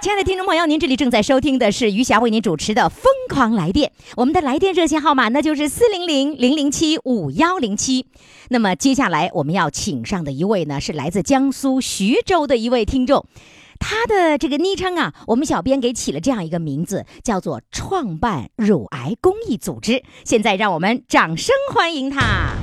亲爱的听众朋友，您这里正在收听的是余霞为您主持的《疯狂来电》，我们的来电热线号码呢就是四零零零零七五幺零七。那么接下来我们要请上的一位呢是来自江苏徐州的一位听众，他的这个昵称啊，我们小编给起了这样一个名字，叫做“创办乳癌公益组织”。现在让我们掌声欢迎他。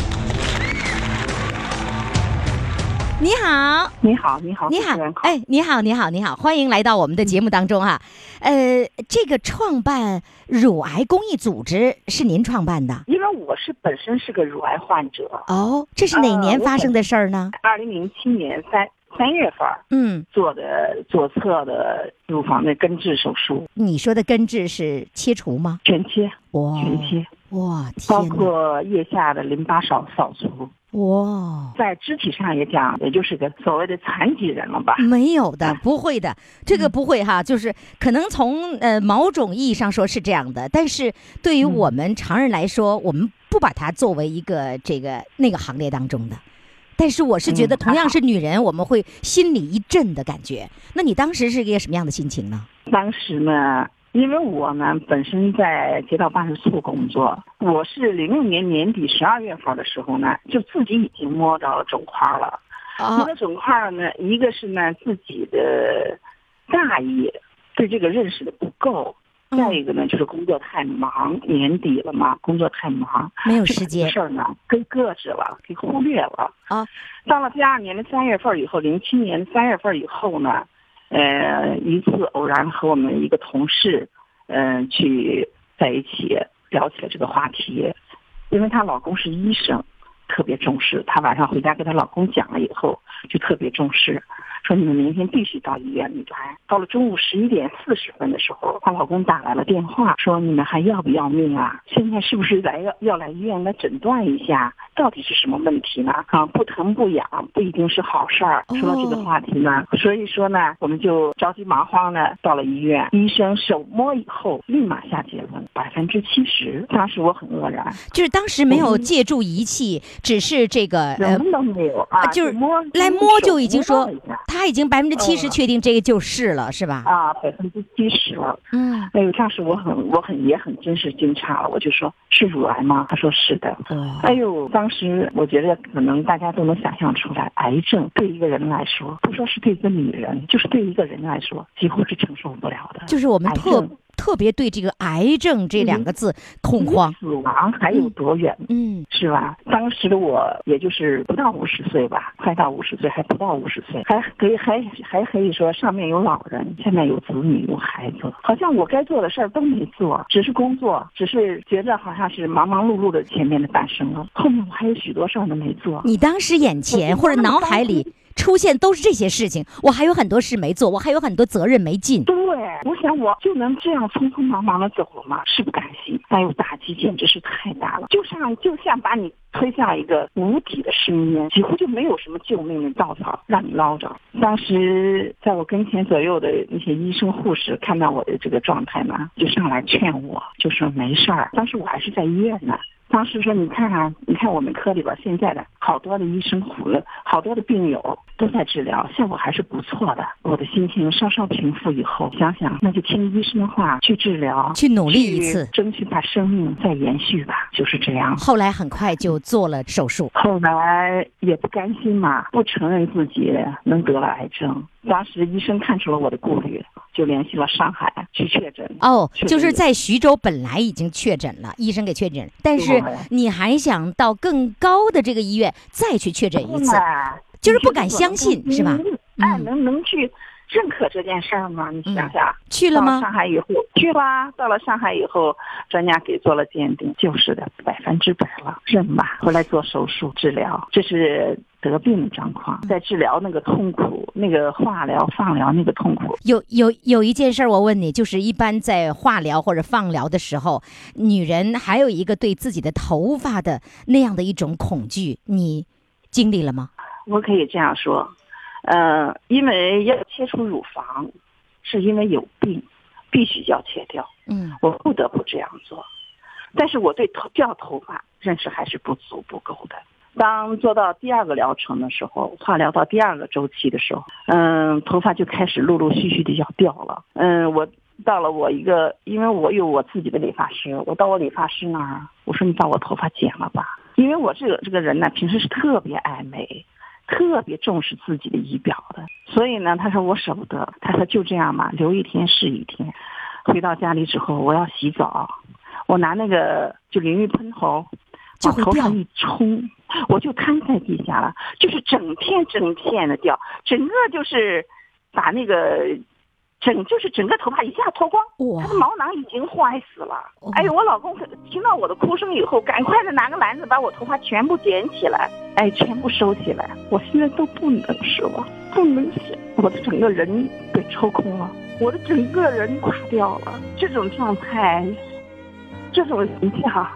你好，你好，你好，你好哎，你好，你好，你好，欢迎来到我们的节目当中哈、呃，这个创办乳癌公益组织是您创办的？因为我是本身是个乳癌患者，哦？这是哪年发生的事儿呢？二零零七年三三月份嗯，做的左侧的乳房的根治手术，你说的根治是切除吗？全切，哇，全切，哇，包括腋下的淋巴扫扫除，哇。在肢体上也讲，也就是个所谓的残疾人了吧？没有的，不会的，这个不会哈，就是可能从呃某种意义上说是这样的，但是对于我们常人来说，我们不把它作为一个这个那个行列当中的。但是我是觉得，嗯同样是女人，我们会心里一震的感觉。那你当时是一个什么样的心情呢？当时呢，因为我呢本身在街道办事处工作，我是零六年年底十二月份的时候呢，就自己已经摸到了肿块了。啊摸到肿块呢，一个是呢自己的大意，对这个认识的不够。嗯再一个呢，就是工作太忙，年底了嘛，工作太忙，没有时间事儿呢，给搁置了，给忽略了。啊，到了第二年的三月份以后，零七年的三月份以后呢，呃，一次偶然和我们一个同事，嗯、去在一起聊起了这个话题，因为她老公是医生，特别重视。她晚上回家跟她老公讲了以后，就特别重视，说你们明天必须到医院里来。到了中午十一点四十分的时候，她老公打来了电话，说你们还要不要命啊？现在是不是来要要来医院来诊断一下，到底是什么问题呢？啊，不疼不痒不一定是好事儿。说到这个话题呢，所以说呢，我们就着急忙慌的到了医院，医生手摸以后立马下结论，百分之七十。当时我很愕然，就是当时没有借助仪器，只是这个呃什，么都没有啊，就是摸来摸就已经说他已经百分之七十嗯确定这个就是了，是吧？啊，百分之七十了。嗯，哎呦，当时我很我很也很真是惊诧了，我就说是乳癌吗？他说是的。哇哎呦，当时我觉得可能大家都能想象出来，癌症对一个人来说，不说是对一个女人，就是对一个人来说，几乎是承受不了的。就是我们癌特别对这个癌症这两个字恐慌。离死亡还有多远？嗯，是吧？当时的我也就是不到五十岁吧，快到五十岁，还不到五十岁，还可以还还可以说上面有老人，下面有子女有孩子，好像我该做的事儿都没做，只是工作，只是觉得好像是忙忙碌碌的前面的半生了，后面我还有许多事儿都没做。你当时眼前或者脑海里出现都是这些事情，我还有很多事没做，我还有很多责任没尽。对，我想我就能这样匆匆忙忙的走了吗？是不甘心，哎呦，打击简直是太大了，就像就像把你推向一个无底的深渊，几乎就没有什么救命的稻草让你捞着。当时在我跟前左右的那些医生护士看到我的这个状态呢，就上来劝我，就说没事儿。当时我还是在医院呢，当时说，你看啊，你看我们科里边现在的好多的医生、苦了，好多的病友都在治疗，效果还是不错的。我的心情稍稍平复以后，想想那就听医生的话去治疗，去努力一次争取把生命再延续吧，就是这样。后来很快就做了手术。后来也不甘心嘛，不承认自己能得了癌症。当时医生看出了我的顾虑，就联系了上海去确诊。哦，就是在徐州本来已经确诊了，医生给确诊，但是你还想到更高的这个医院再去确诊一次，哎就是不敢相信是吧？哎，嗯能能去认可这件事儿吗？你想想。去了吗到上？海以后去啦，到了上海以后，专家给做了鉴定，就是的，百分之百了，认吧。后来做手术治疗，这是得病的状况，在治疗那个痛苦，那个化疗、放疗那个痛苦，有有有一件事儿，我问你，就是一般在化疗或者放疗的时候，女人还有一个对自己的头发的那样的一种恐惧，你经历了吗？我可以这样说，呃，因为要切除乳房，是因为有病，必须要切掉，嗯我不得不这样做。但是我对头掉头发认识还是不足不够的。当做到第二个疗程的时候，化疗到第二个周期的时候，嗯，头发就开始陆陆续续的要掉了。嗯，我到了我一个，因为我有我自己的理发师，我到我理发师那儿，我说你把我头发剪了吧，因为我这个这个人呢，平时是特别爱美，特别重视自己的仪表的，所以呢，他说我舍不得，他说就这样吧，留一天是一天。回到家里之后，我要洗澡，我拿那个就淋浴喷头，往就头上一冲，我就瘫在地下了，就是整片整片的掉，整个就是把那个整就是整个头发一下脱光，他的毛囊已经坏死了哦。哎呦，我老公听到我的哭声以后，赶快的拿个篮子把我头发全部捡起来，哎，全部收起来。我现在都不能说，不能想，我的整个人被抽空了，我的整个人垮掉了。这种状态，这种形象，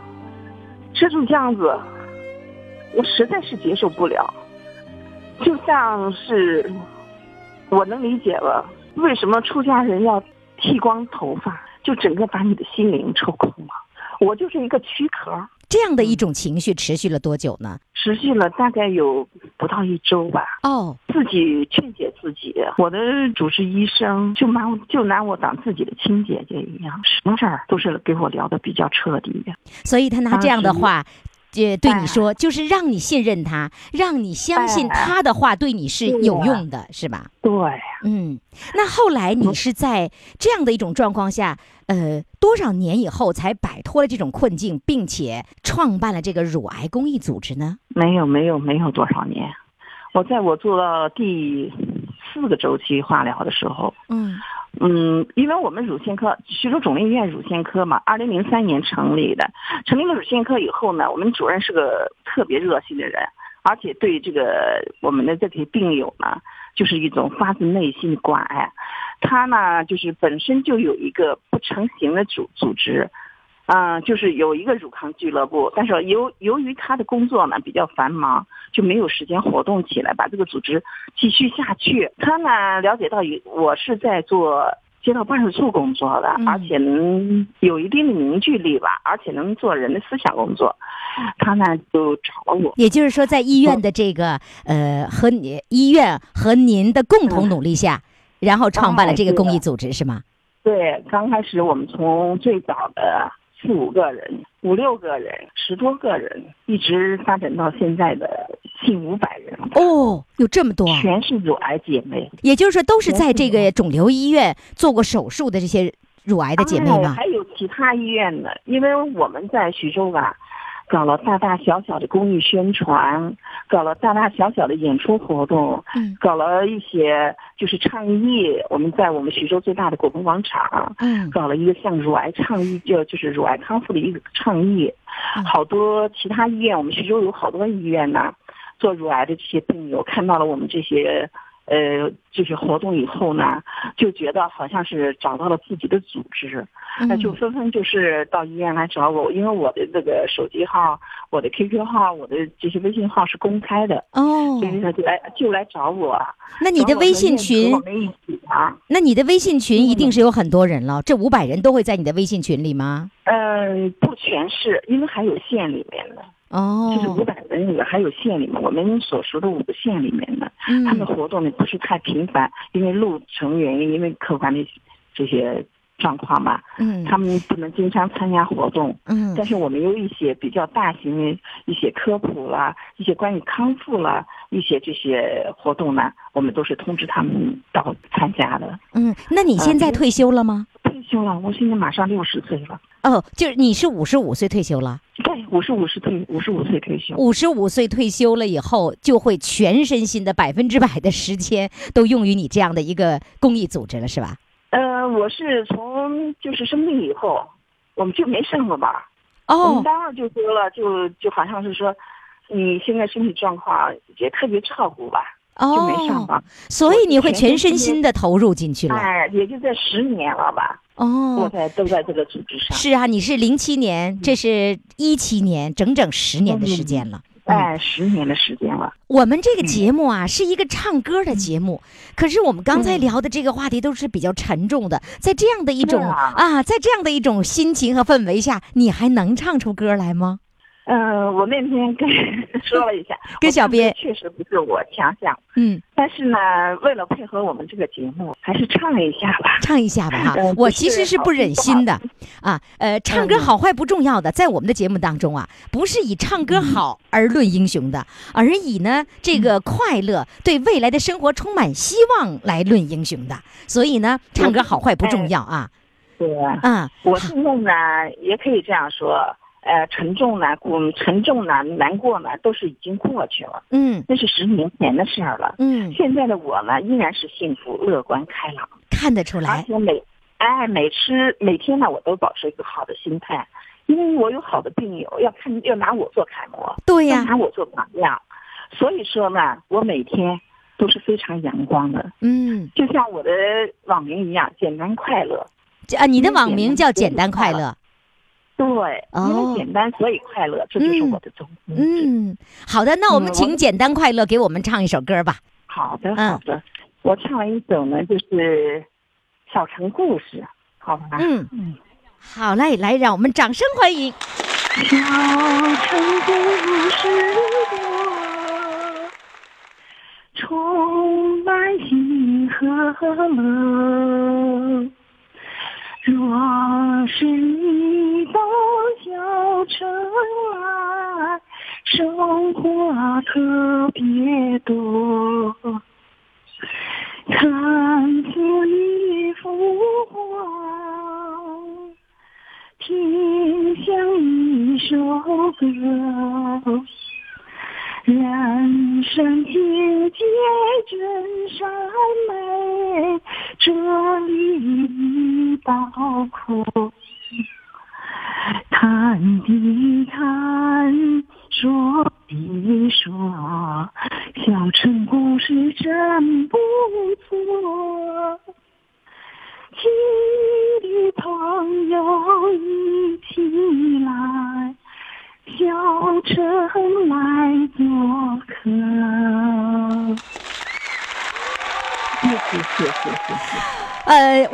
这种样子，我实在是接受不了。就像是我能理解了，为什么出家人要剃光头发，就整个把你的心灵抽空了。我就是一个躯壳，这样的一种情绪持续了多久呢？持续了大概有不到一周吧。哦，自己劝解自己，我的主治医生就拿我就拿我当自己的亲姐姐一样，什么事儿都是给我聊的比较彻底的。所以他拿这样的话。呃，对你哎说，就是让你信任他，让你相信哎他的话对你是有用的，是吧？对，嗯，那后来你是在这样的一种状况下，呃，多少年以后才摆脱了这种困境，并且创办了这个乳癌公益组织呢？没有没有没有多少年，我在我做到第四个周期化疗的时候，嗯嗯，因为我们乳腺科徐州肿瘤医院乳腺科嘛，二零零三年成立的。成立了乳腺科以后呢，我们主任是个特别热心的人，而且对这个我们的这些病友呢，就是一种发自内心的关爱。他呢，就是本身就有一个不成形的组组织。嗯、就是有一个乳康俱乐部，但是由由于他的工作呢比较繁忙，就没有时间活动起来，把这个组织继续下去。他呢了解到有我是在做街道办事处工作的，嗯而且能有一定的凝聚力吧，而且能做人的思想工作，他呢就找了我。也就是说，在医院的这个呃和你医院和您的共同努力下，然后创办了这个公益组织，是吗？对，刚开始我们从最早的四五个人、五六个人、十多个人，一直发展到现在的近五百人，哦，有这么多，全是乳癌姐妹。也就是说，都是在这个肿瘤医院做过手术的这些乳癌的姐妹吗？哎还有其他医院的，因为我们在徐州吧，搞了大大小小的公益宣传，搞了大大小小的演出活动，嗯搞了一些就是倡议。我们在我们徐州最大的果鹏广场，嗯搞了一个像乳癌倡议，就就是乳癌康复的一个倡议。嗯好多其他医院，我们徐州有好多医院呢，做乳癌的这些病友看到了我们这些。呃，这些活动以后呢，就觉得好像是找到了自己的组织，那就嗯纷纷就是到医院来找我，因为我的这个手机号、我的 QQ 号、我的这些微信号是公开的，哦所，以呢就来就来找我。那你的微信群那你的微信群一定是有很多人了，这五百人都会在你的微信群里吗？嗯，不全是，因为还有县里面的，就是五哦，百人里还有县里面，我们所属的五个县里面的，嗯他们活动呢不是太频繁，因为路程原因，因为客观的这些状况嘛，嗯他们不能经常参加活动。嗯但是我们有一些比较大型的一些科普啦，一些关于康复啦，一些这些活动呢，我们都是通知他们到参加的。嗯，那你现在退休了吗？退休了，我现在马上六十岁了，哦，就是你是五十五岁退休了，对，五十五十退五十五岁退休。五十五岁退休了以后，就会全身心的百分之百的时间都用于你这样的一个公益组织了，是吧？呃，我是从就是生病以后，我们就没上过班哦。我哦们，单位就说了，就就好像是说，你现在身体状况也特别照顾吧，哦就没上哦，班。所以你会全身我全身心的投入进去了。哎，也就在十年了吧，我哦，在都在这个组织上。是啊，你是零七年，这是一七年，整整十年的时间了。哎，十年的时间了。我们这个节目啊，是一个唱歌的节目，可是我们刚才嗯聊的这个话题都是比较沉重的，在这样的一种啊，在这样的一种心情和氛围下，你还能唱出歌来吗？嗯、我那天跟 说了一下，跟小编确实不是我强项，嗯，但是呢，为了配合我们这个节目，还是唱 一下吧。唱一下吧哈嗯。我其实是不忍心的啊，呃，唱歌嗯好坏不重要的，在我们的节目当中啊，不是以唱歌好而论英雄的，而以呢这个快乐、对未来的生活充满希望来论英雄的。所以呢，唱歌好坏不重要啊。对啊，嗯，我现在呢也可以这样说，呃，沉重呢，嗯，沉重呢，难过呢，都是已经过去了，嗯那是十年前的事儿了。嗯，现在的我呢，依然是幸福、乐观、开朗，看得出来而。且每哎每吃每天呢，我都保持一个好的心态，因为我有好的病友，要看要拿我做楷模，对呀、要拿我做榜样，所以说呢，我每天都是非常阳光的，嗯，就像我的网名一样，简单快乐。啊，你的网名叫“简单快乐”。对，因哦为简单所以快乐，这就是我的宗旨。嗯，好的，那我们请“简单快乐”给我们唱一首歌吧。好的，嗯好的。我唱了一首呢，就是《小城故事》，好吧？嗯嗯。好嘞，来，让我们掌声欢迎。小城故事多，充满喜和乐。若是你到小城来，生活特别多。看似一幅画，听像一首歌。人生境界真善美，这里已包括。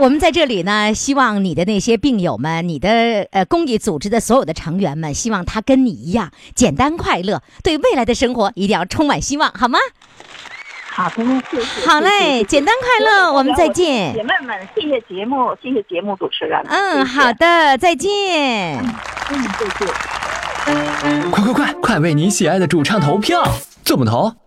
我们在这里呢，希望你的那些病友们，你的呃公益组织的所有的成员们，希望他跟你一样简单快乐，对未来的生活一定要充满希望，好吗？好的，谢谢。好嘞，简单快乐，我们再见姐。妹们，谢谢节目，谢谢节目主持人。嗯，好，的，再见。嗯，谢谢。快快快，快为你喜爱的主唱投票！怎么投？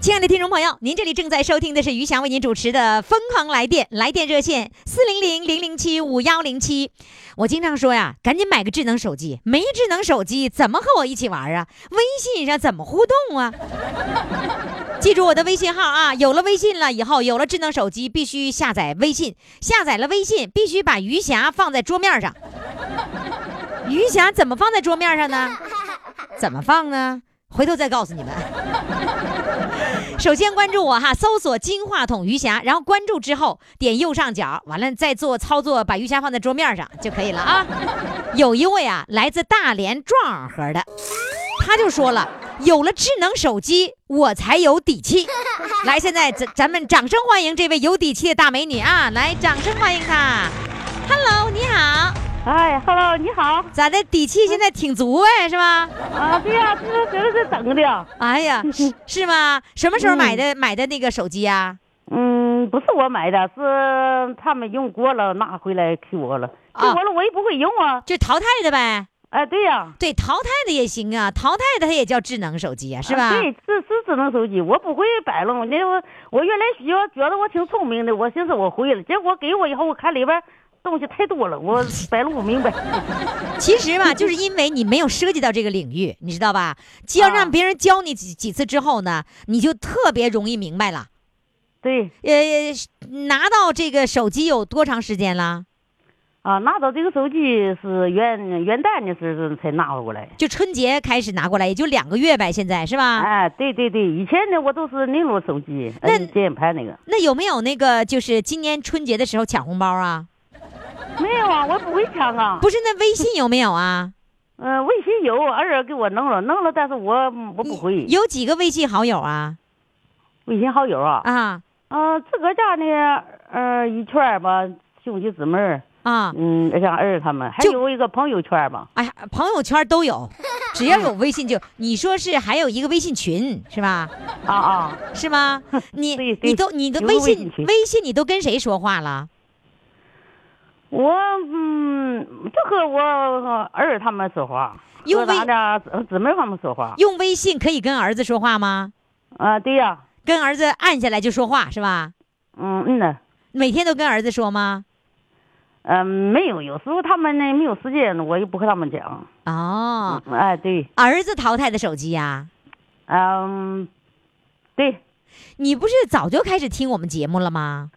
亲爱的听众朋友，您这里正在收听的是余霞为您主持的《疯狂来电》，来电热线四零零零零七五幺零七。我经常说呀，赶紧买个智能手机，没智能手机怎么和我一起玩啊？微信上怎么互动啊？记住我的微信号啊！有了微信了以后，有了智能手机，必须下载微信。下载了微信，必须把余霞放在桌面上。余霞怎么放在桌面上呢？怎么放呢？回头再告诉你们。首先关注我哈，搜索“金话筒余霞”，然后关注之后点右上角，完了再做操作，把余霞放在桌面上就可以了啊。有一位啊，来自大连壮河的，他就说了，有了智能手机，我才有底气。来，现在咱咱们掌声欢迎这位有底气的大美女啊！来，掌声欢迎她。Hello，你好，哎，Hello，你好。咋的？底气现在挺足哎，是吧？啊，对呀、这是这是整的。哎呀，是是吗？什么时候买的、买的那个手机呀、嗯，不是我买的，是他们用过了拿回来给我了。给啊我了，我也不会用啊。就淘汰的呗。哎，对呀、对，淘汰的也行啊，淘汰的它也叫智能手机啊，是吧？啊对，是是智能手机，我不会摆弄。那我我原来学觉得我挺聪明的，我寻思我会了，结果给我以后，我看里边东西太多了，我摆弄不明白。其实吧，就是因为你没有涉及到这个领域，你知道吧？只要让啊别人教你几几次之后呢，你就特别容易明白了。对呃，拿到这个手机有多长时间了？啊，拿到这个手机是元元旦的时候才拿过来。就春节开始拿过来，也就两个月呗，现在是吧？哎，对对对，以前呢我都是那种手机，那摁键盘那个。那有没有那个就是今年春节的时候抢红包啊？没有啊，我不会抢啊。不是，那微信有没有啊？嗯、微信有，儿子给我弄了，弄了，但是我我不会。有几个微信好友啊？微信好友啊，啊啊，自个儿家呢，呃，一圈儿吧，兄弟姊妹儿，啊！嗯，像儿子他们，还有一个朋友圈儿吧。哎呀，朋友圈都有，只要有微信就。你说是还有一个微信群是吧？啊啊，是吗？你你都你的微信微信你都跟谁说话了？我嗯，就和我儿子他们说话，用微和咱家姊姊妹他们说话。用微信可以跟儿子说话吗？啊，对呀、跟儿子按下来就说话是吧？嗯嗯呢，每天都跟儿子说吗？嗯、没有，有时候他们呢没有时间，我也不和他们讲。哦，嗯哎，对，儿子淘汰的手机呀、嗯，对，你不是早就开始听我们节目了吗？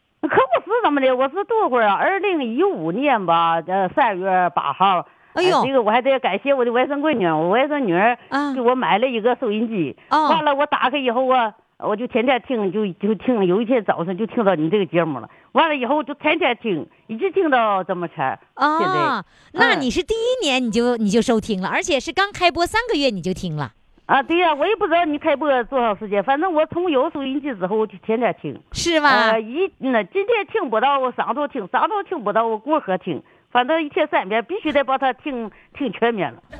可不是怎么的，我是多会儿啊？二零一五年吧，呃，三月八号。哎呦呃这个我还得感谢我的外甥闺女，我外甥女儿啊给我买了一个收音机。哦完了，我打开以后啊，我就天天听，就就听。有一天早上就听到你这个节目了。完了以后就天天听，一直听到这么前儿。现在哦，那嗯你是第一年你就你就收听了，而且是刚开播三个月你就听了，啊，对呀、我也不知道你开播多长时间，反正我从有收音机之后，我就天天听。是吧？呃，一那今天听不到，我上头听；上头听不到，我过河听。反正一天三遍，必须得把它听听全面了。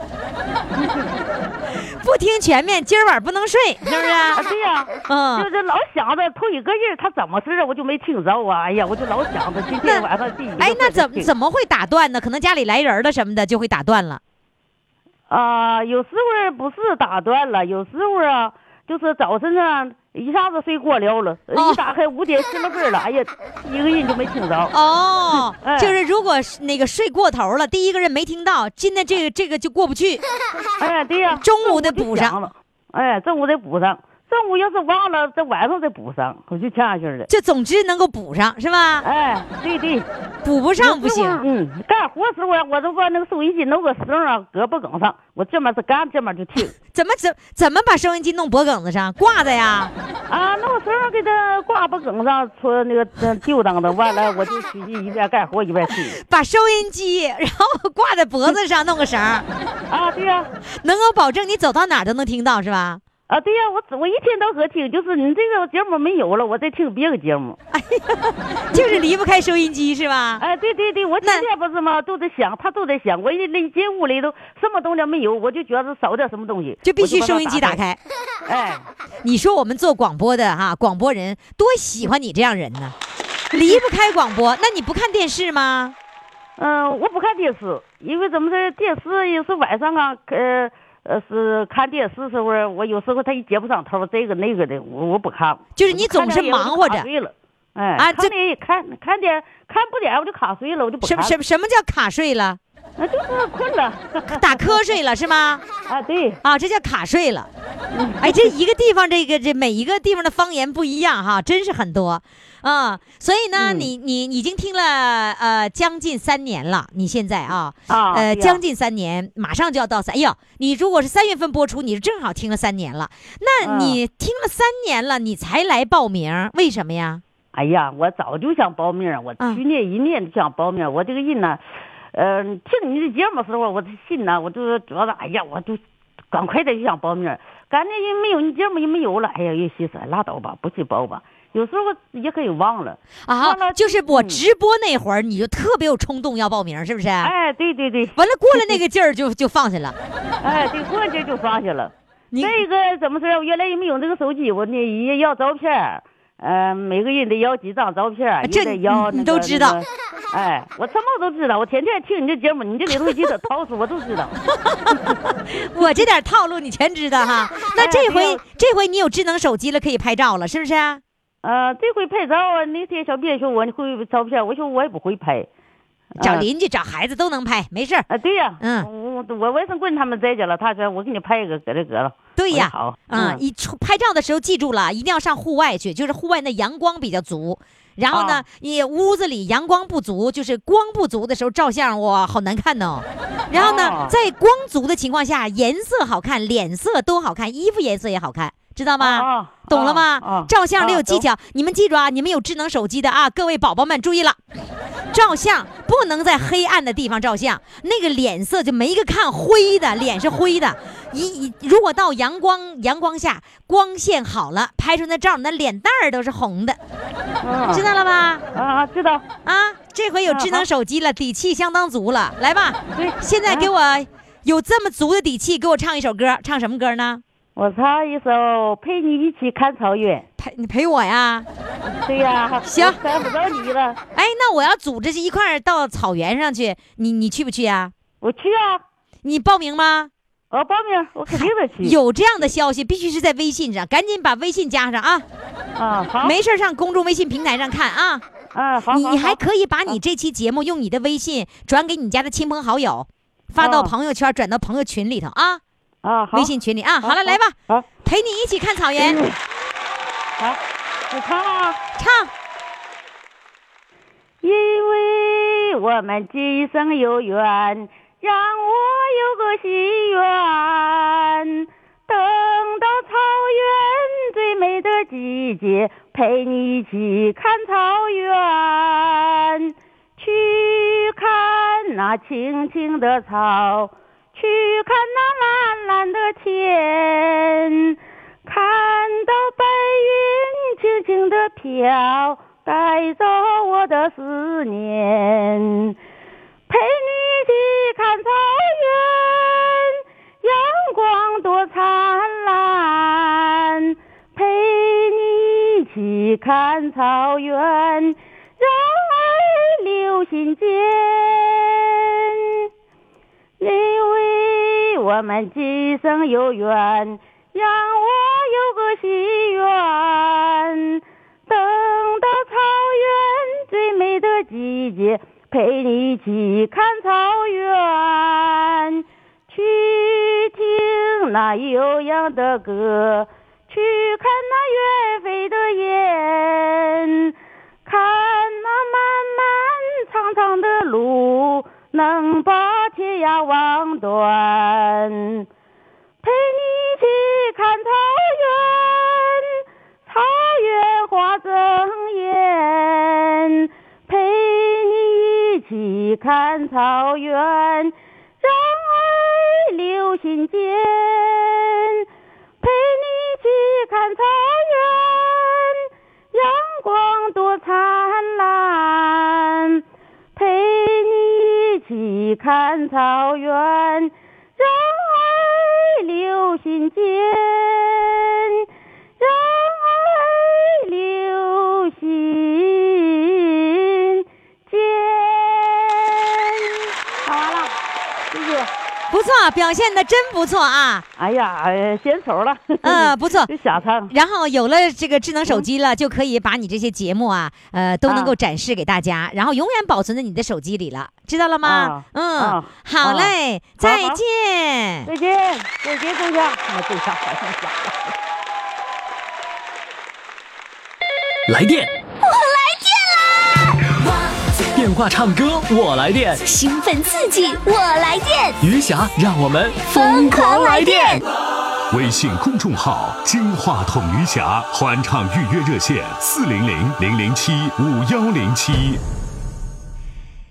不听全面，今儿晚上不能睡，是不是？啊，对呀、嗯就是老想着头一个人他怎么事我就没听着啊。哎呀，我就老想着今天晚上第一个哎，那怎么怎么会打断呢？可能家里来人了什么的就会打断了。啊？有时候不是打断了，有时候啊，就是早晨啊，一下子睡过了了，哦一打开五点十来分了，哎呀，一个人就没听着。哦，哎就是如果那个睡过头了，第一个人没听到，今天这个这个就过不去。哎，对呀、中午得补上。哎，中午得补上，中午要是忘了，在晚上再补上，我就这样式儿的。这总之能够补上是吧？哎，对对，补不上不行。嗯，干活时候啊，我都把那个收音机弄个绳啊，胳膊梗上，我这面是干，这面就听。怎么怎怎么把收音机弄脖梗子上挂着呀？啊，弄绳儿给它挂脖梗上，出那个呃丢当的，完了 我就出去一边干活一边听。把收音机然后挂在脖子上，弄个绳儿，啊，对呀、能够保证你走到哪儿都能听到是吧？啊，对呀、我我一天到黑听，就是你这个节目没有了，我再听别的节目。就是离不开收音机是吧？哎，对对对，我天天不是吗，都在想，他都在想，我一一进屋里头什么东西没有，我就觉得少点什么东西，就必须收音机打。开。哎，你说我们做广播的哈，广播人多喜欢你这样人呢，离不开广播。那你不看电视吗？嗯、我不看电视，因为怎么说，电视有时候晚上啊，呃呃是看电视时候，我有时候他一接不上头，这个那个的，我我不看。就是你总是忙活着我就卡睡了。哎，啊这看点看看点看不点我就卡睡了，我就不看。什么什么什么叫卡睡了？那就是困了。打瞌睡了是吗？啊，对，啊，这叫卡睡了。哎，这一个地方，这个这每一个地方的方言不一样哈，真是很多啊。所以呢，嗯你你已经听了呃将近三年了，你现在啊，啊呃将近三年，马上就要到三。哎呦，你如果是三月份播出，你正好听了三年了。那嗯你听了三年了，你才来报名，为什么呀？哎呀，我早就想报名，我嗯去年一年就想报名儿。我这个人呢，呃，听你的节目时候，我的心呢，我就主要是，哎呀，我就赶快的就想报名儿。感觉也没有你节目也没有了，哎呀，有心思拉倒吧，不去报吧。有时候也可以忘了。啊就是我嗯直播那会儿，你就特别有冲动要报名，是不是？哎，对对对，完了过了那个劲儿就就放下了。哎，对，过这就放下了。你再一个怎么说？原来也没有这个手机，我那也要照片儿，呃，每个人得要几张照片儿，这也得要你那个你都知道。那个哎，我什么都知道，我天天听你这节目，你这里头几个套路我都知道。我这点套路你全知道哈。那这回哎这回你有智能手机了，可以拍照了，是不是？呃，这回拍照啊，那天小编说我你会照片，我说我也不会拍。啊找邻居、找孩子都能拍，没事儿。啊，对呀，嗯我我外甥棍他们在家了，他说我给你拍一个，搁这搁了。对呀好，嗯，嗯一出拍照的时候记住了，一定要上户外去，就是户外那阳光比较足。然后呢啊，你屋子里阳光不足，就是光不足的时候照相，哇，好难看呢。然后呢哦，在光足的情况下，颜色好看，脸色都好看，衣服颜色也好看，知道吗？啊懂了吗？啊照相得有技啊巧，你们记住啊！你们有智能手机的啊，各位宝宝们注意了，照相不能在黑暗的地方照相，那个脸色就没一个看灰的，脸是灰的。一一如果到阳光阳光下，光线好了，拍出那照，那脸蛋儿都是红的，嗯知道了吧？啊啊，知道。啊，这回有智能手机了，底气相当足了。来吧，现在给啊我有这么足的底气，给我唱一首歌，唱什么歌呢？我唱一首《陪你一起看草原陪你陪我呀。》。对呀，行我猜不着你了，哎，那我要组织一块儿到草原上去，你你去不去呀？我去啊，你报名吗？我报名，我肯定得去。有这样的消息，必须是在微信上，赶紧把微信加上啊！啊，好，没事儿上公众微信平台上看啊。啊，好，你还可以把你这期节目用你的微信转给你家的亲朋好友，发到哦朋友圈，转到朋友群里头啊，啊，好微信群里啊。好了，来吧，好，陪你一起看草原，好，你唱啊。唱。因为我们今生有缘，让我有个心愿，等到草原最美的季节，陪你一起看草原，去看那青青的草，去看那蓝蓝的天，看到白云轻轻的飘，带走我的思念。陪你一起看草原，阳光多灿烂。陪你一起看草原，让爱留心间。我们今生有缘，让我有个心愿，等到草原最美的季节，陪你一起看草原，去听那悠扬的歌，去看那远飞的雁，看那漫漫长长的路，能把天涯望断。陪你一起看草原，草原花正艳。陪你一起看草原，让爱留心间。陪你一起看草原，阳光多灿看草原，让爱留心间，不不错，表现的真不错啊。哎呀，哎献丑了。嗯，不错。就瞎唱。然后有了这个智能手机了，就可以把你这些节目啊，呃，都能够展示给大家，然后永远保存在你的手机里了，知道了吗啊？嗯啊，好嘞，好再好见。再见，再见，仲夏。哎，对象好像瞎了。来电，我来电啦！电话唱歌，我来电，兴奋刺激，我来电，余霞，让我们疯狂来电！微信公众号“金话筒余霞”欢唱预约热线：四零零零零七五幺零七。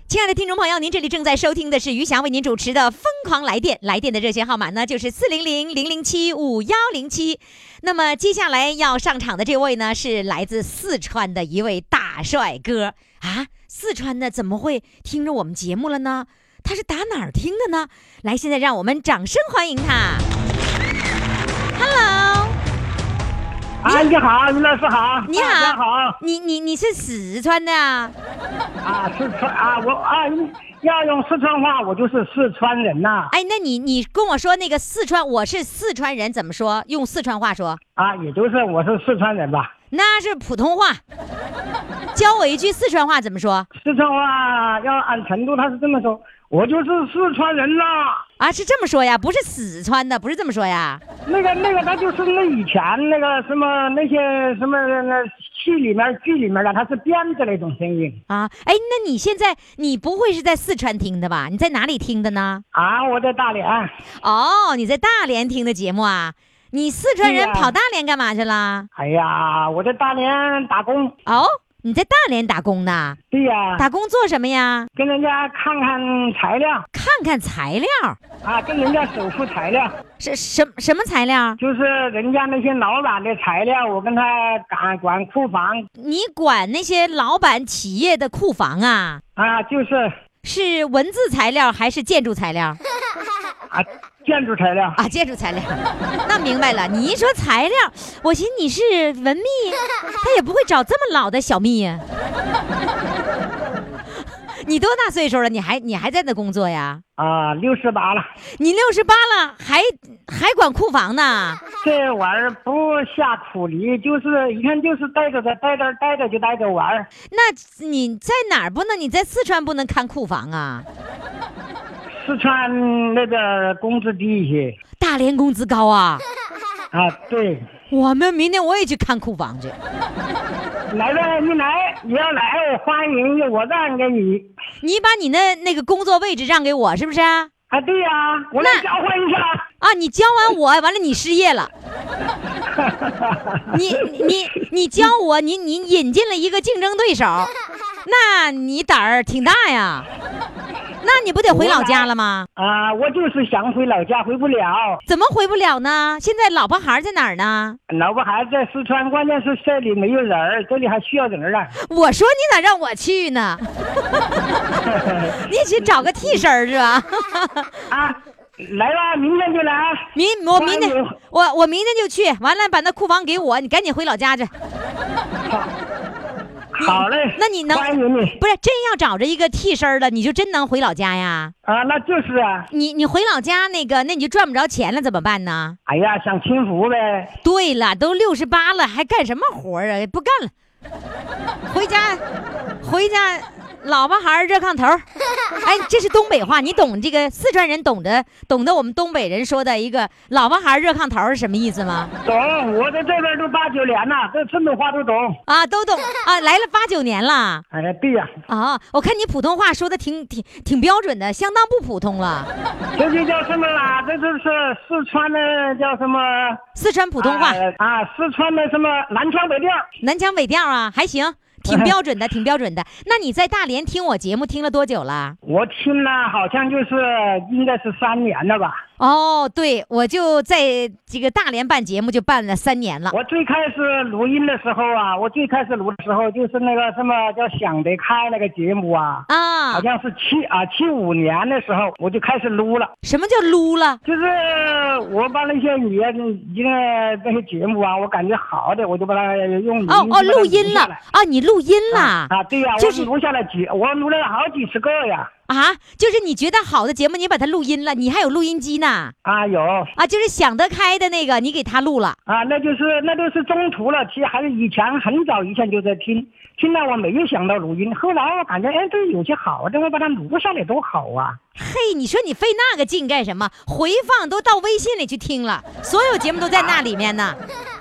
亲爱的听众朋友，您这里正在收听的是余霞为您主持的《疯狂来电》，来电的热线号码呢就是四零零零零七五幺零七。那么接下来要上场的这位呢是来自四川的一位大帅哥啊！四川的怎么会听着我们节目了呢？他是打哪儿听的呢？来，现在让我们掌声欢迎他。Hello，啊，你好，于老师好，你好你好你你你是四川的啊？啊，四川啊，我啊，要用四川话，我就是四川人呐、哎，那你你跟我说那个四川，我是四川人，怎么说？用四川话说，啊，也就是我是四川人吧。那是普通话。教我一句四川话怎么说四川话要按程度，他是这么说，我就是四川人啦。啊？是这么说呀？不是四川的，不是这么说呀？那个那个，他就是那以前那个什么那些什么那戏里面剧里面的，他是编的那种声音啊？哎，那你现在你不会是在四川听的吧？你在哪里听的呢？啊。我在大连，哦，你在大连听的节目啊？你四川人跑大连干嘛去了？哎呀，我在大连打工。哦，你在大连打工呢？对呀，打工做什么呀？跟人家看看材料看看材料，啊，跟人家手付材料。是什什么材料？就是人家那些老板的材料，我跟他管管库房你管那些老板企业的库房啊？啊，就是是文字材料还是建筑材料啊建筑材料。啊？建筑材料，那明白了。你一说材料，我寻思你是文秘，他也不会找这么老的小秘呀。你多大岁数了？你还你还在那工作呀？啊，六十八了，你六十八了，还还管库房呢？这玩意儿不下苦力，就是一天就是待着在待着待着就待着玩儿。那你在哪儿不能？你在四川不能看库房啊？四川那边工资低一些大连工资高啊！啊，对，我们明天我也去看库房去。来吧，你来，你要来，我欢迎你，我让给你。你把你那那个工作位置让给我，是不是？啊，啊，对呀、我来那交换一下。啊你教完我，完了你失业了。你你你教我，你你引进了一个竞争对手，那你胆儿挺大呀。那你不得回老家了吗？啊，我就是想回老家，回不了。怎么回不了呢？现在老婆孩儿在哪儿呢？老婆孩子在四川，关键是这里没有人儿，这里还需要人儿啊。我说你咋让我去呢？你去找个替身是吧？啊，来吧，明天就来。明我明天我我明天就去，完了把那库房给我，你赶紧回老家去。好嘞，那你能欢迎你不是真要找着一个替身儿的，你就真能回老家呀？啊，那就是啊。你你回老家那个，那你就赚不着钱了，怎么办呢？哎呀，享清福呗。对了，都六十八了，还干什么活儿啊？不干了，回家，回家，老婆孩儿热炕头。哎，这是东北话，你懂这个四川人懂得懂得我们东北人说的一个老婆孩儿热炕头是什么意思吗？懂，我在这边都八九年了，这顺东话都懂。啊，都懂啊，来了八九年了。哎呀，对呀、啊，我看你普通话说的挺挺挺标准的，相当不普通了。这就叫什么啦？这就是四川的叫什么？四川普通话，啊啊，四川的什么南腔北调？南腔北调啊，还行，挺标准的，挺标准的。那你在大连听我节目听了多久了？我听了好像就是应该是三年了吧。哦，对，我就在这个大连办节目就办了三年了。我最开始录音的时候啊，我最开始录的时候就是那个什么叫想得开那个节目啊，啊好，像是七啊七五年的时候我就开始撸了。什么叫撸了？就是我把那些你一个那些节目啊，我感觉好的，我就把它用录哦哦，音录音了啊，你录音了啊，对呀、就是我录下来几，我录了好几十个呀。啊，就是你觉得好的节目，你把它录音了，你还有录音机呢。啊，有啊，就是想得开的那个，你给他录了。啊，那就是那都是中途了，其实还是以前很早以前就在听，听到我没有想到录音，后来我感觉哎，这有些好的，我把它录下来多好啊！嘿，你说你费那个劲干什么？回放都到微信里去听了，所有节目都在那里面呢。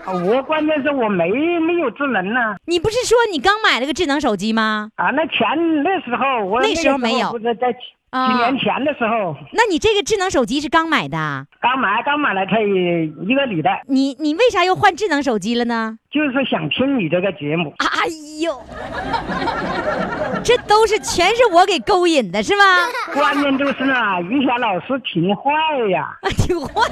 啊我关键是我没没有智能呢。你不是说你刚买了个智能手机吗？啊，那钱那时候我那时候没有不是在几啊几年前的时候，那你这个智能手机是刚买的啊？刚买刚买了才一个礼拜，你你为啥又换智能手机了呢？就是想听你这个节目。哎呦，这都是全是我给勾引的是吗？关键就是呢，于霞老师挺坏呀。挺坏，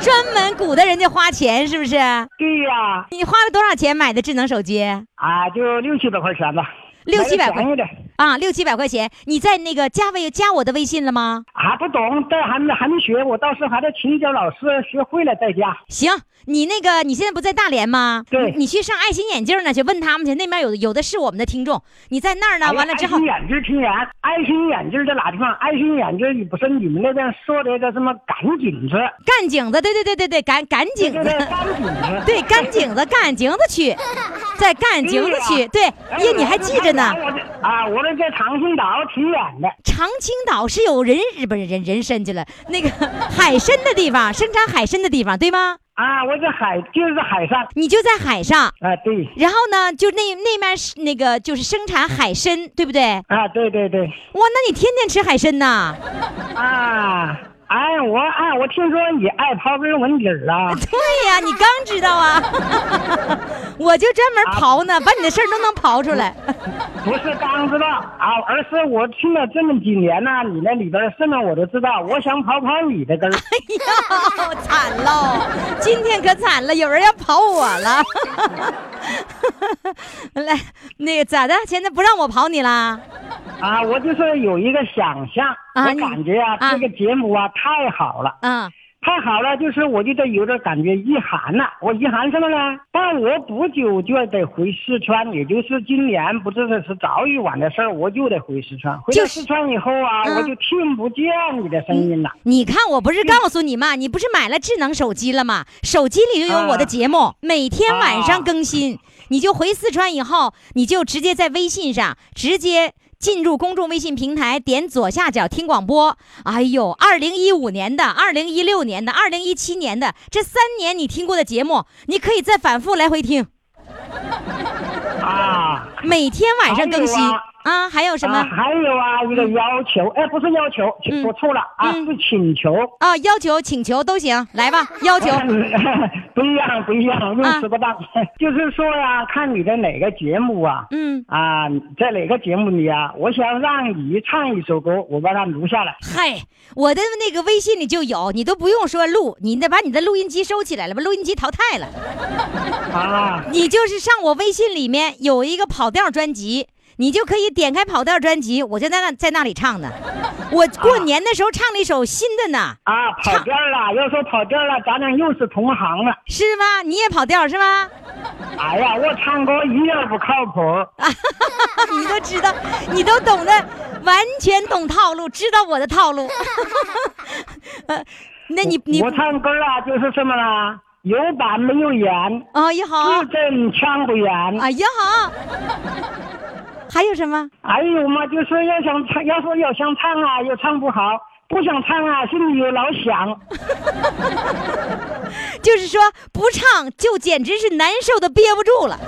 专门鼓捣人家花钱是不是？对呀，你花了多少钱买的智能手机？啊，就六七百块钱吧，六七百块。啊，六七百块钱。你在那个加微加我的微信了吗？啊，不懂，但还没还没学，我到时候还得请教老师，学会了再加。行，你那个你现在不在大连吗？对你你去上爱心眼镜那，去问他们去，那边有有的是我们的听众。你在那儿呢，完了之后爱心眼镜听言，爱心眼镜在哪地方？爱心眼镜不是你们那边说的叫什么赶井子？干井子，对对对对对，赶赶井子对干井子干井子区，在干井子区，对，哎耶，你还记着呢。啊，我这在长青岛挺远的。长青岛是有人日本人人参去了，那个海参的地方，生产海参的地方，对吗？啊，我在海就是海上。你就在海上，啊，对。然后呢，就那那面是那个就是生产海参，对不对？啊，对对对。哇，那你天天吃海参呐？啊，哎，我哎，我听说你爱刨根问底儿啊。对呀，你刚知道啊，我就专门刨呢，把你的事儿都能刨出来。不是刚知道啊，而是我听了这么几年呢、你那里边什么我都知道。我想刨刨你的根儿。哎呀，惨喽！今天可惨了，有人要刨我了。来，那个咋的？现在不让我刨你啦？啊，我就是有一个想象，我感觉啊，啊这个节目啊太好了，嗯，太好了，就是我就得有点感觉遗憾了。我遗憾什么呢？但我不久就要得回四川，也就是今年不知道是早与晚的事儿，我就得回四川。回四川以后啊，嗯我就听不见你的声音了。你看，我不是告诉你吗？你不是买了智能手机了吗？手机里就有我的节目，每天晚上更新。你就回四川以后，你就直接在微信上直接。进入公众微信平台，点左下角听广播。哎呦，二零一五年的、二零一六年的、二零一七年的这三年你听过的节目，你可以再反复来回听。啊，每天晚上更新啊还有什么啊还有啊，一个要求，哎，不是要求，嗯说错了啊，嗯是请求。啊？要求、请求都行，来吧，要求。不一样，不一样，用啊词不当。就是说呀，看你的哪个节目啊，嗯，啊，在哪个节目里啊，我想让你唱一首歌，我把它录下来。嗨，我的那个微信里就有，你都不用说录，你得把你的录音机收起来了，把录音机淘汰了。啊，你就是上我微信里面有一个跑调专辑，你就可以点开跑调专辑，我就在那在那里唱呢。我过年的时候唱了一首新的呢，啊，跑调了。要说跑调了，咱俩又是同行了。是吗？你也跑调是吗？哎呀，我唱歌一点不靠谱。你都知道，你都懂得，完全懂套路，知道我的套路。呃，那你你我唱歌啊，就是什么呢？有板没有眼，啊也好字，正腔不圆。啊，也好，还有什么？还有嘛，就是要想唱，要说要想唱啊，又唱不好；不想唱啊，心里又老想。就是说不唱就简直是难受的憋不住了。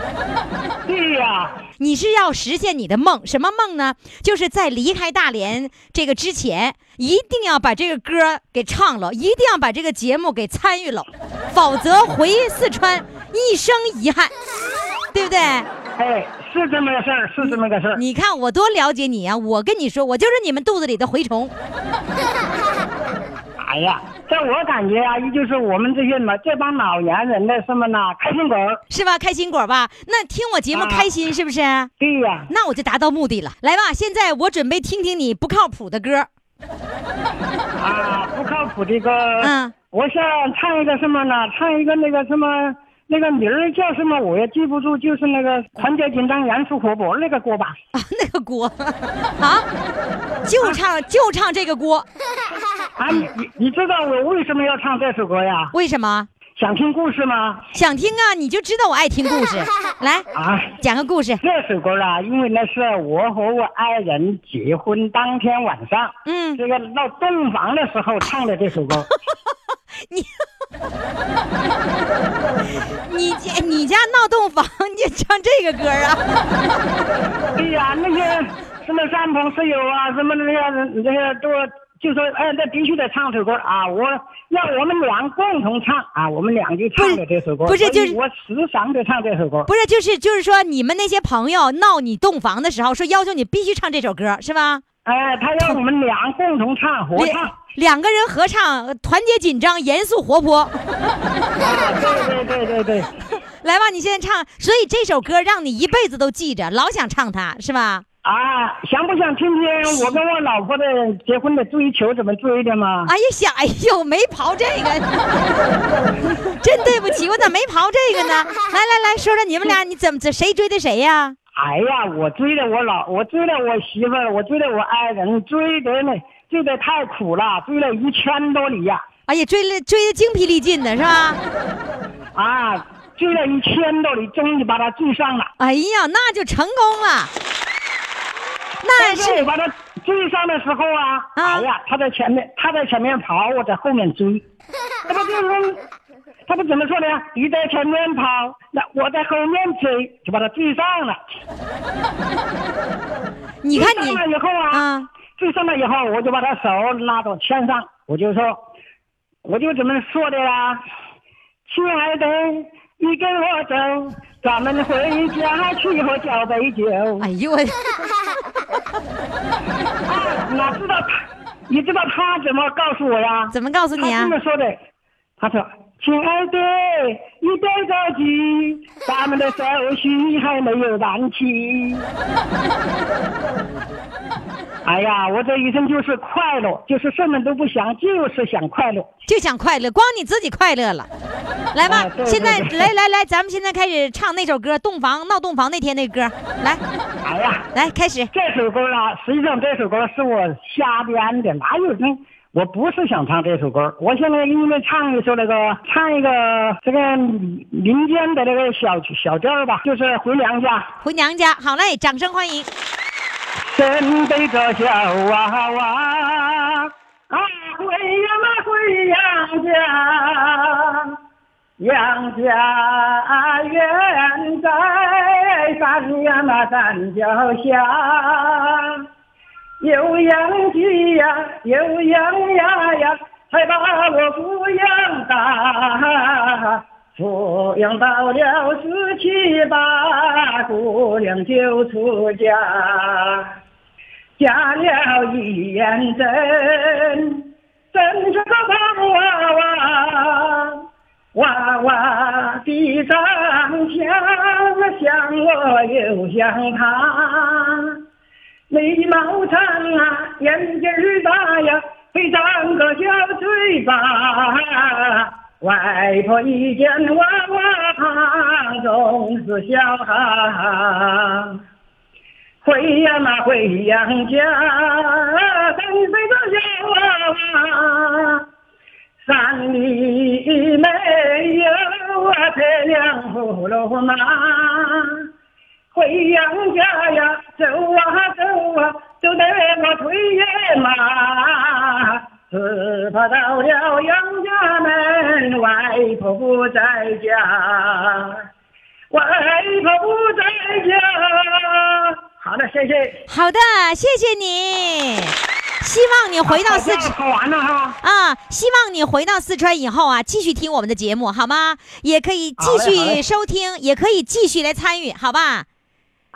对呀、你是要实现你的梦，什么梦呢？就是在离开大连这个之前，一定要把这个歌给唱了，一定要把这个节目给参与了，否则回四川一生遗憾，对不对？哎，是这么个事儿，是这么个事儿。你看我多了解你啊！我跟你说，我就是你们肚子里的蛔虫。哎呀，在我感觉啊，也就是我们这些嘛，这帮老年人的什么呢，开心果。是吧？开心果吧？那听我节目啊开心是不是？对呀、那我就达到目的了。来吧，现在我准备听听你不靠谱的歌。啊，不靠谱的歌。嗯。我想唱一个什么呢？唱一个那个什么，那个名儿叫什么我也记不住，就是那个团结紧张、严肃活泼那个歌吧。啊，那个锅啊，就唱就唱这个锅，啊，你你你知道我为什么要唱这首歌呀？为什么？想听故事吗？想听啊，你就知道我爱听故事，来啊，讲个故事。这首歌啊，因为那是我和我爱人结婚当天晚上，嗯，这个闹洞房的时候唱的这首歌。你 家你家闹洞房，你唱这个歌啊？对呀、那些什么山朋室友啊，什么那些那些都就说，哎，那必须得唱首歌啊！我要我们俩共同唱啊，我们俩就唱了这首歌。不是不是就是我时常的唱这首歌。不是，就是就是说，你们那些朋友闹你洞房的时候，说要求你必须唱这首歌，是吧？哎，他要我们俩共同唱合唱。两个人合唱，团结紧张，严肃活泼。啊，对对对对对。来吧，你现在唱，所以这首歌让你一辈子都记着，老想唱它，是吧？啊，想不想听听我跟我老婆的结婚的追求怎么追的吗？哎呀，想，哎呦，没刨这个，真对不起，我咋没刨这个呢？来来来说说你们俩，你怎么这谁追的谁呀？哎呀，我追的我老，我追的我媳妇儿，我追的我爱人，追的那追的太苦了，追了一千多里呀、哎呀，追了追的精疲力尽的是吧？啊，追了一千多里，终于把他追上了。哎呀，那就成功了。那但是我把他追上的时候啊，啊哎呀，他在前面，他在前面跑，我在后面追，那不就是，他不怎么说呢？你在前面跑，那我在后面追，就把他追上了。你看你追上了以后啊，啊，追上了以后，我就把他手拉到天上，我就说，我就怎么说的呀？亲爱的，你跟我走，咱们回家去喝交杯酒。哎呦我，啊，哪知道他，你知道他怎么告诉我呀？怎么告诉你啊他这？么说的，他说：“亲爱的，你别着急，咱们的手续还没有办齐。”哎呀，我这一生就是快乐，就是什么都不想，就是想快乐。就想快乐，光你自己快乐了。来吧现在来来来，咱们现在开始唱那首歌，洞房闹洞房那天那歌，来哎呀，来开始。这首歌啊，实际上这首歌是我瞎编的，哪有人？我不是想唱这首歌，我现在给你们唱一首那个，唱一个这个民间的那个小小调吧，就是回娘家。回娘家，好嘞，掌声欢迎。身背着小娃娃，啊，回呀嘛回娘家，娘家远在山呀嘛山脚下，有养鸡呀，有养鸭呀，才把我抚养大。抚养到了十七八，姑娘就出家。嫁了一眼真，真是个胖娃娃，娃娃的长相像我又像他，眉毛长啊，眼睛大呀，配长个小嘴巴。外婆一见娃娃，总是笑哈哈。回呀嘛回娘家，三岁的小娃娃，山里没有啊这辆葫芦马。回娘家呀，走啊走啊，走得我腿也麻。只怕到了杨家门，外婆不在家，外婆不在家。好的，谢谢。好的，谢谢你。希望你回到四川好玩了哈。啊，希望你回到四川以后啊，继续听我们的节目，好吗？也可以继续收听，也可以继续来参与，好吧？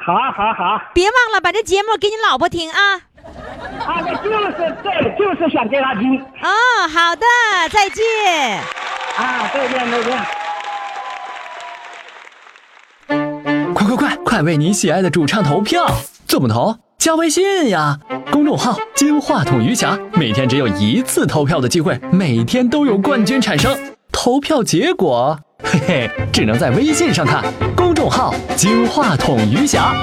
好好好，别忘了把这节目给你老婆听啊。啊，我就是对，就是想给她听哦，好的，再见。啊，再见再见。快快快，快为你喜爱的主唱投票！怎么投？加微信呀，公众号“金话筒余霞”，每天只有一次投票的机会，每天都有冠军产生。投票结果，嘿嘿，只能在微信上看。公众号“金话筒余霞”。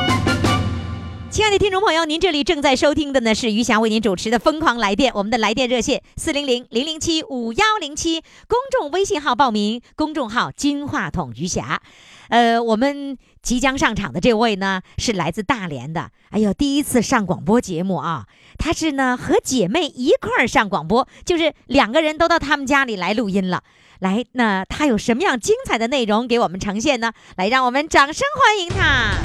亲爱的听众朋友，您这里正在收听的呢是余霞为您主持的《疯狂来电》，我们的来电热线四零零零零七五幺零七，公众微信号报名，公众号“金话筒余霞”。呃，我们即将上场的这位呢是来自大连的，哎呦，第一次上广播节目啊！她是呢和姐妹一块儿上广播，就是两个人都到他们家里来录音了。来，那他有什么样精彩的内容给我们呈现呢？来，让我们掌声欢迎他。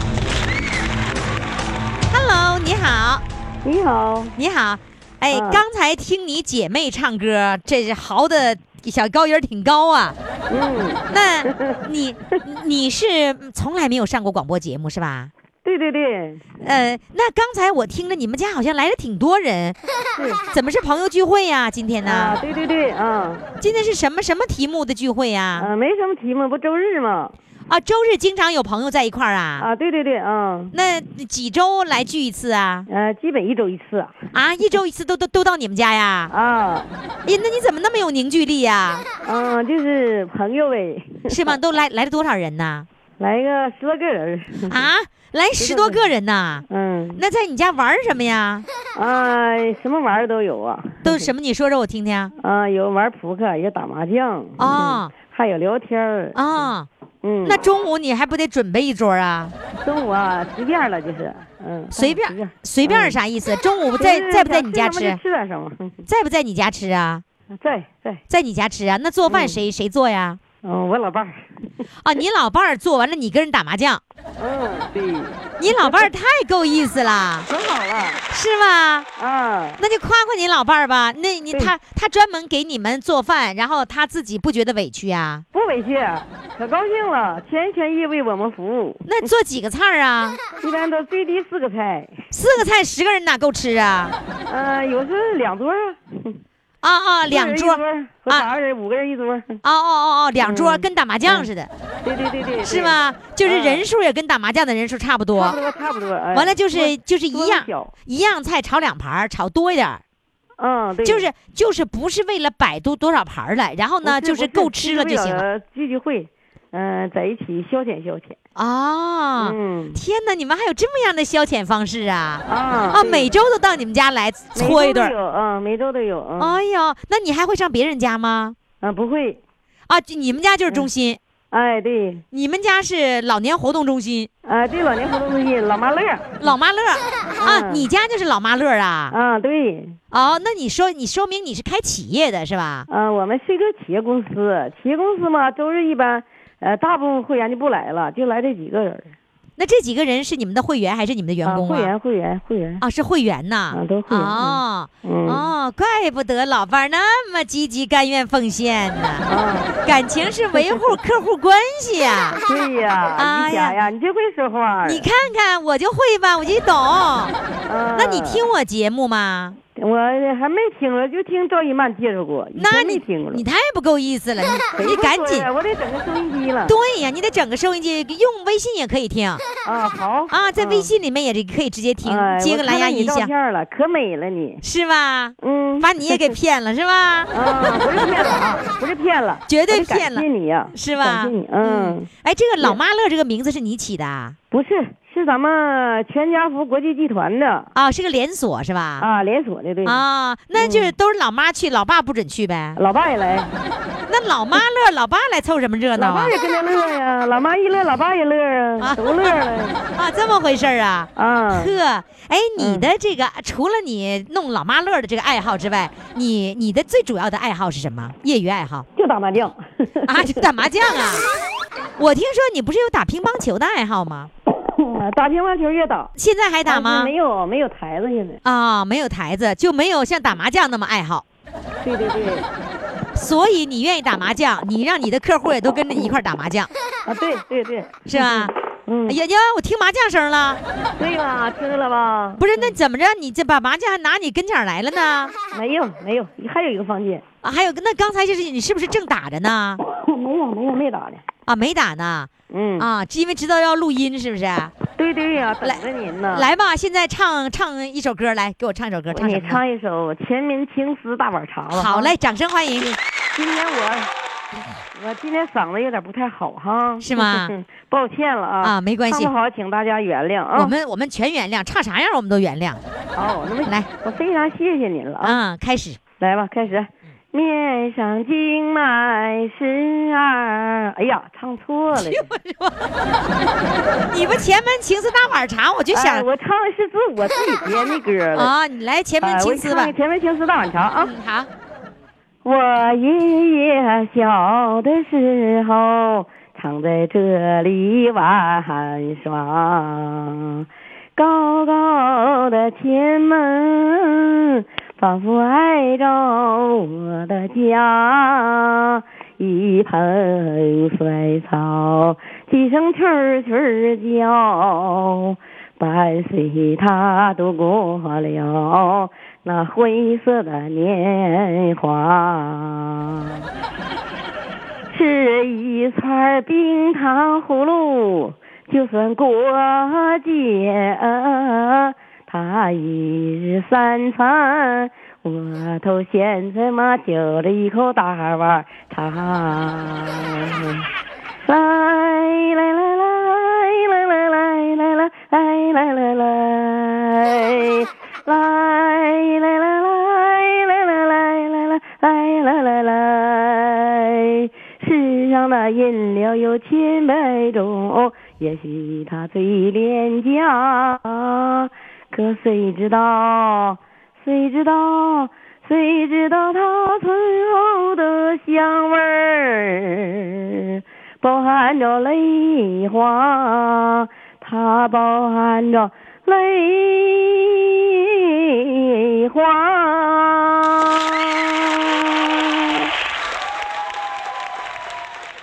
Hello，你好。你好，你好，哎，嗯刚才听你姐妹唱歌，这是嚎的小高音儿挺高啊。嗯，那你你是从来没有上过广播节目是吧？对对对，呃，那刚才我听着你们家好像来了挺多人，怎么是朋友聚会呀、今天呢？啊，对对对，啊，今天是什么什么题目的聚会呀、啊，没什么题目，不周日吗？啊？周日经常有朋友在一块儿啊？啊，对对对，嗯，那几周来聚一次啊？呃，基本一周一次，啊，一周一次都都都到你们家呀？啊，哎，那你怎么那么有凝聚力呀？嗯，就是朋友呗，是吗？都来来了多少人呢？来个十多个人，啊，来十多个人呐。嗯，那在你家玩什么呀？啊，什么玩意儿都有啊，都什么？你说说我听听。啊，有玩扑克，有打麻将，哦 还有聊天儿，啊，嗯，那中午你还不得准备一桌啊？中午啊，随便了就是，嗯，随便随便，是啥意思？中午在在不在你家吃 在不在你家吃啊？在在，在你家吃啊？那做饭谁谁做呀？嗯，我老伴儿，啊，你老伴儿做完了，你跟人打麻将，嗯，对，你老伴儿太够意思了，可好了，是吗？啊，那就夸夸你老伴儿吧。那你对他他专门给你们做饭，然后他自己不觉得委屈啊？不委屈，可高兴了，全心全意为我们服务。那做几个菜儿啊？一般都最低四个菜，四个菜十个人哪够吃啊？呃，有时候两桌，啊啊啊，两桌，啊五个人一桌。哦哦哦哦，两桌嗯跟打麻将似的，对对对对，是？吗？就是嗯人数也跟打麻将的人数差不多差不。多差不多。哎完了就是就是一样一样菜炒两盘，炒多一点，嗯，对，就是就是不是为了摆多多少盘儿来，然后呢就是够吃了就行。了。聚聚会，嗯，在一起消遣消遣。哦，嗯天哪，你们还有这么样的消遣方式啊？啊啊，对每周都到你们家来每搓一顿有，嗯，每周都有，嗯，哎呦，那你还会上别人家吗？啊，不会，啊，就你们家就是中心，哎，对，你们家是老年活动中心，啊，对，老年活动中心老妈乐，老妈乐啊，嗯你家就是老妈乐啊。啊，对，哦，那你说你说明你是开企业的是吧？啊，我们是一个企业公司，企业公司嘛，周日一般，呃，大部分会员就不来了，就来这几个人。那这几个人是你们的会员还是你们的员啊，工会员，会员，会员。啊，是会员呐。啊都会员哦嗯哦，怪不得老伴儿那么积极、甘愿奉献呢。啊，感情是维护 客户关系呀、对呀，哎呀呀，你就会说话。你看看，我就会吧，我就懂。啊，那你听我节目吗？我还没听了，就听赵一曼介绍过，那你没听过。你太不够意思了，你 你赶紧。我得整个收音机了。对呀，你得整个收音机，用微信也可以听啊，好啊，在微嗯信里面也是可以直接听，哎接个蓝牙音箱，片了，可美了你。是吧？嗯，把你也给骗了是吧？啊，不是骗了啊，不是骗了，绝对骗了谢你呀，是吧嗯，哎，这个老妈乐这个名字是你起的啊？不是，是咱们全家福国际集团的啊，是个连锁是吧？啊，连锁的，对。啊，那就是都是老妈去，老爸不准去呗。老爸也来，那老妈乐，老爸来凑什么热闹啊老爸？也跟着乐呀，老妈一乐，老爸也乐啊啊，都乐了 啊，这么回事儿啊？啊。呵，哎，你嗯的这个除了你弄老妈乐的这个爱好之外，你你的最主要的爱好是什么？业余爱好就打麻将啊，就打麻将啊。我听说你不是有打乒乓球的爱好吗？打乒乓球也打，现在还打吗没？有没有台子，现在。啊，没有台子，就没有像打麻将那么爱好。对对对，所以你愿意打麻将，你让你的客户也都跟着你一块儿打麻将，啊，对对对，是吧？嗯哎，呀呀，我听麻将声了，对吧？听着了吧？不是？那怎么着？你这把麻将还拿你跟前来了呢？没有没有，还有一个房间，啊，还有个那刚才就是你是不是正打着呢？没有没有没打呢。啊，没打呢。嗯，啊，是因为知道要录音，是不是？对对呀，等来着您呢。，来吧，现在唱唱一首歌，来给我唱一首歌，唱什你？唱一首《全民情思大碗茶》吧。好嘞，，掌声欢迎。今天我我今天嗓子有点不太好哈，是吗？抱歉了啊啊没关系唱不好，请大家原谅啊。我们我们全原谅，唱啥样我们都原谅。好，那么来，我非常谢谢您了啊。啊，开始。来吧，开始。面上经脉十二，哎呀，唱错了。你不前门情思大碗茶，我就想、哎我唱的是自我自己编的歌了。啊，你来前门哎情思吧。前门情思大碗茶啊。嗯，好。我爷爷小的时候常在这里玩耍，高高的前门仿佛挨着我的家，一盆衰草，几声蛐蛐叫，伴随他度过了那灰色的年华。吃一串冰糖葫芦，就算过节。他一日三餐，我头现在嘛就了一口大碗茶。来来来来来来来来来来来来来来。来来来来来来来来来来来来，世上的饮料有千百种，也许它最廉价，可谁知道？谁知道？谁知道它醇厚的香味儿，包含着泪花，它包含着。泪花。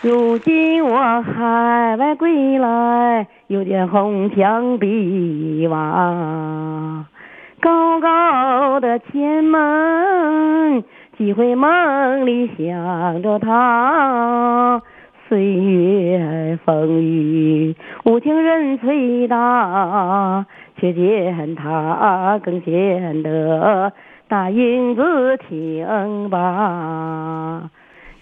如今我海外归来，有点红墙碧瓦，高高的前门，几回梦里想着他。岁月风雨，无情人吹打，却见他更显得大英姿挺拔。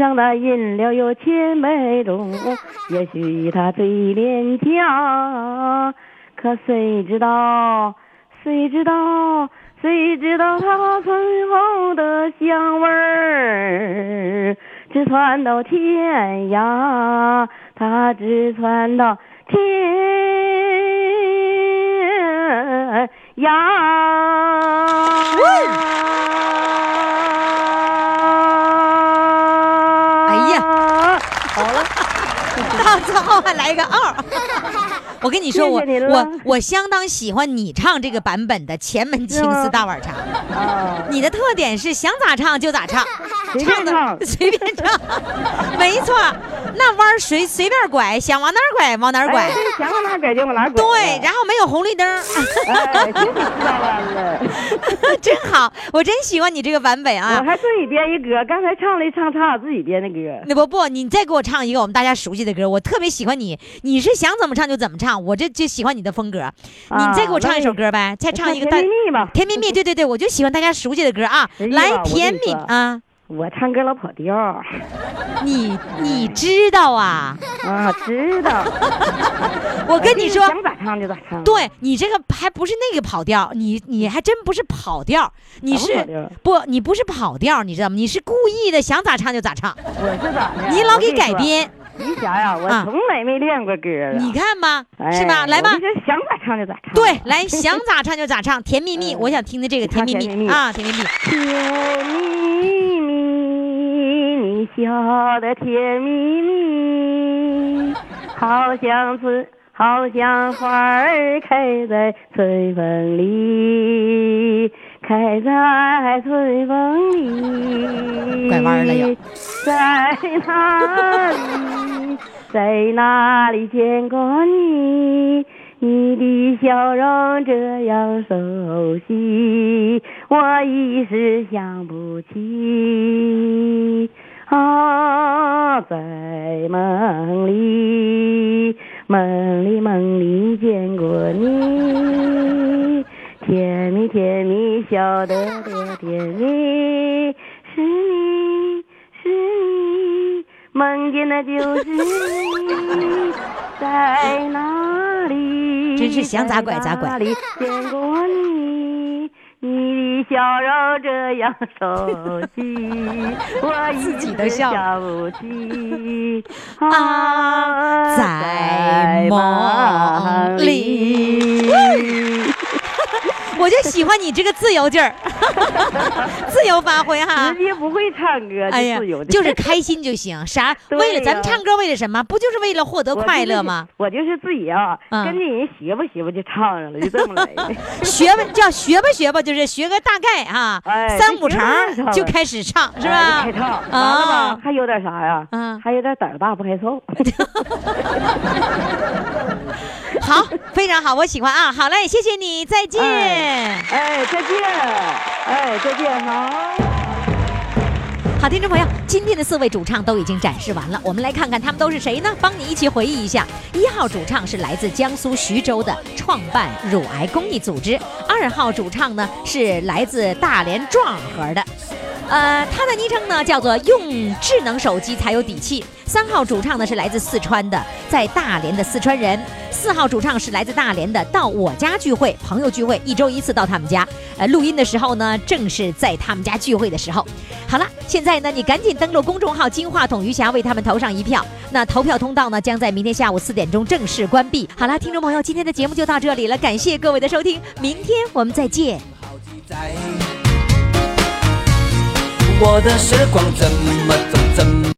上的饮料有千百种，也许它最廉价，可谁知道？谁知道？谁知道它醇厚的香味儿？直传到天涯，它直传到天涯。好了，到最后还来一个二。我跟你说，我我我相当喜欢你唱这个版本的《前门情思大碗茶》。啊，你的特点是想咋唱就咋唱，唱 的随便唱，没错。那弯随随便拐，想往哪儿拐往哪儿拐想往哪拐就往哪拐。对，然后没有红绿灯真。真好，我真喜欢你这个版本啊我啊。还自己编一歌，刚才唱了一唱唱我自己编的歌。那不不，你再给我唱一个我们大家熟悉的歌，我特别喜欢你，你是想怎么唱就怎么唱，我这就喜欢你的风格。你再给我唱一首歌呗，再唱一个大甜蜜蜜吧。甜蜜蜜，对对对，我就喜欢大家熟悉的歌啊，来甜蜜啊，我唱歌老跑调你你知道啊？啊，知道。我跟你说，想咋唱就咋唱。对你这个还不是那个跑调，你你还真不是跑调，你是不你不是跑调，你知道吗？你是故意的，想咋唱就咋唱，我是咋的？你老给。改编，于霞呀，我啊从来没练过歌啊。你看吧，哎是吧？来吧想咋唱就咋唱。对，来想咋唱就咋唱，甜蜜蜜，嗯我想听的这个甜蜜蜜蜜啊，甜蜜蜜，甜蜜蜜，你笑的甜蜜蜜，好像春，好像花儿开在春风里，开在春风里。拐弯了又在哪里？在哪里见过你？你的笑容这样熟悉，我一时想不起。啊，在梦里，梦里梦里见过你，甜蜜甜蜜笑得多甜蜜，是你是你，梦见的就是你，在哪里？真是想咋拐咋拐里见过你？你的笑容这样熟悉，我一都笑时想不起啊在梦里。我就喜欢你这个自由劲儿，自由发挥哈直。接不会唱歌，哎呀就自由，的就是开心就行。啥？对为了咱们唱歌，为了什么？不就是为了获得快乐吗？？我就是自己啊，嗯跟着人学吧学吧就唱上了，就这么来的。学吧，叫学吧学吧，就是学个大概啊，哎三五成就开始唱，是哎吧？就开唱，完了啊吧，，还有点啥呀？嗯还有点胆儿大不害臊。好，非常好，我喜欢啊。好嘞，谢谢你，再见。哎，哎再见，哎，再见，好。好，听众朋友，今天的四位主唱都已经展示完了，我们来看看他们都是谁呢？帮你一起回忆一下。一号主唱是来自江苏徐州的创办乳癌公益组织，二号主唱呢是来自大连壮河的。呃，他的昵称呢叫做“用智能手机才有底气”。三号主唱呢是来自四川的，在大连的四川人。四号主唱是来自大连的，到我家聚会，朋友聚会，一周一次到他们家。呃，录音的时候呢，正是在他们家聚会的时候。好了，现在呢，你赶紧登录公众号“金话筒余霞”，为他们投上一票。那投票通道呢，将在明天下午四点钟正式关闭。好了，听众朋友，今天的节目就到这里了，感谢各位的收听，明天我们再见。我的时光怎么走